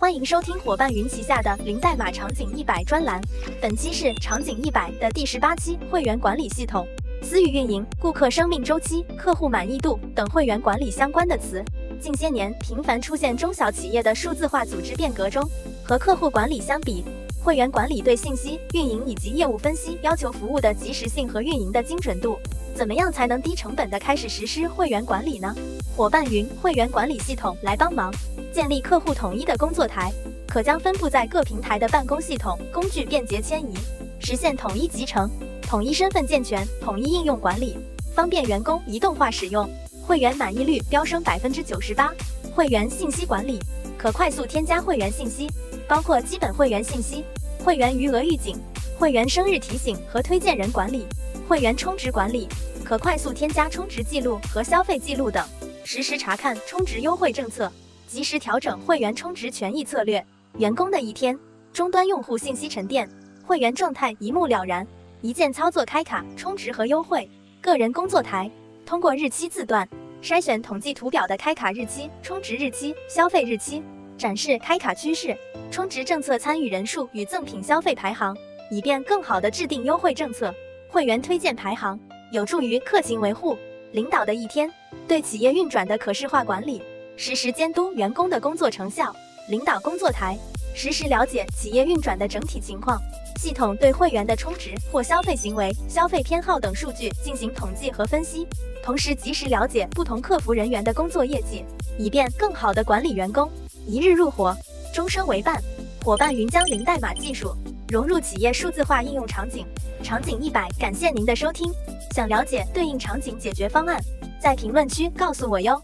欢迎收听伙伴云旗下的零代码场景一百专栏，本期是场景一百的第十八期，会员管理系统、私域运营、顾客生命周期、客户满意度等会员管理相关的词。近些年频繁出现中小企业的数字化组织变革中，和客户管理相比，会员管理对信息运营以及业务分析要求服务的及时性和运营的精准度。怎么样才能低成本的开始实施会员管理呢？伙伴云会员管理系统来帮忙。建立客户统一的工作台，可将分布在各平台的办公系统工具便捷迁移，实现统一集成、统一身份健全、统一应用管理，方便员工移动化使用。会员满意率飙升百分之九十八。会员信息管理可快速添加会员信息，包括基本会员信息、会员余额预警、会员生日提醒和推荐人管理。会员充值管理可快速添加充值记录和消费记录等，实时查看充值优惠政策。及时调整会员充值权益策略。员工的一天，终端用户信息沉淀，会员状态一目了然，一键操作开卡充值和优惠。个人工作台通过日期字段筛选统计图表的开卡日期、充值日期、消费日期，展示开卡趋势、充值政策参与人数与赠品消费排行，以便更好的制定优惠政策。会员推荐排行有助于客情维护。领导的一天，对企业运转的可视化管理。实时监督员工的工作成效，领导工作台实时了解企业运转的整体情况，系统对会员的充值或消费行为、消费偏好等数据进行统计和分析，同时及时了解不同客服人员的工作业绩，以便更好的管理员工。一日入伙，终生为伴。伙伴云将零代码技术融入企业数字化应用场景，场景一百。感谢您的收听，想了解对应场景解决方案，在评论区告诉我哟。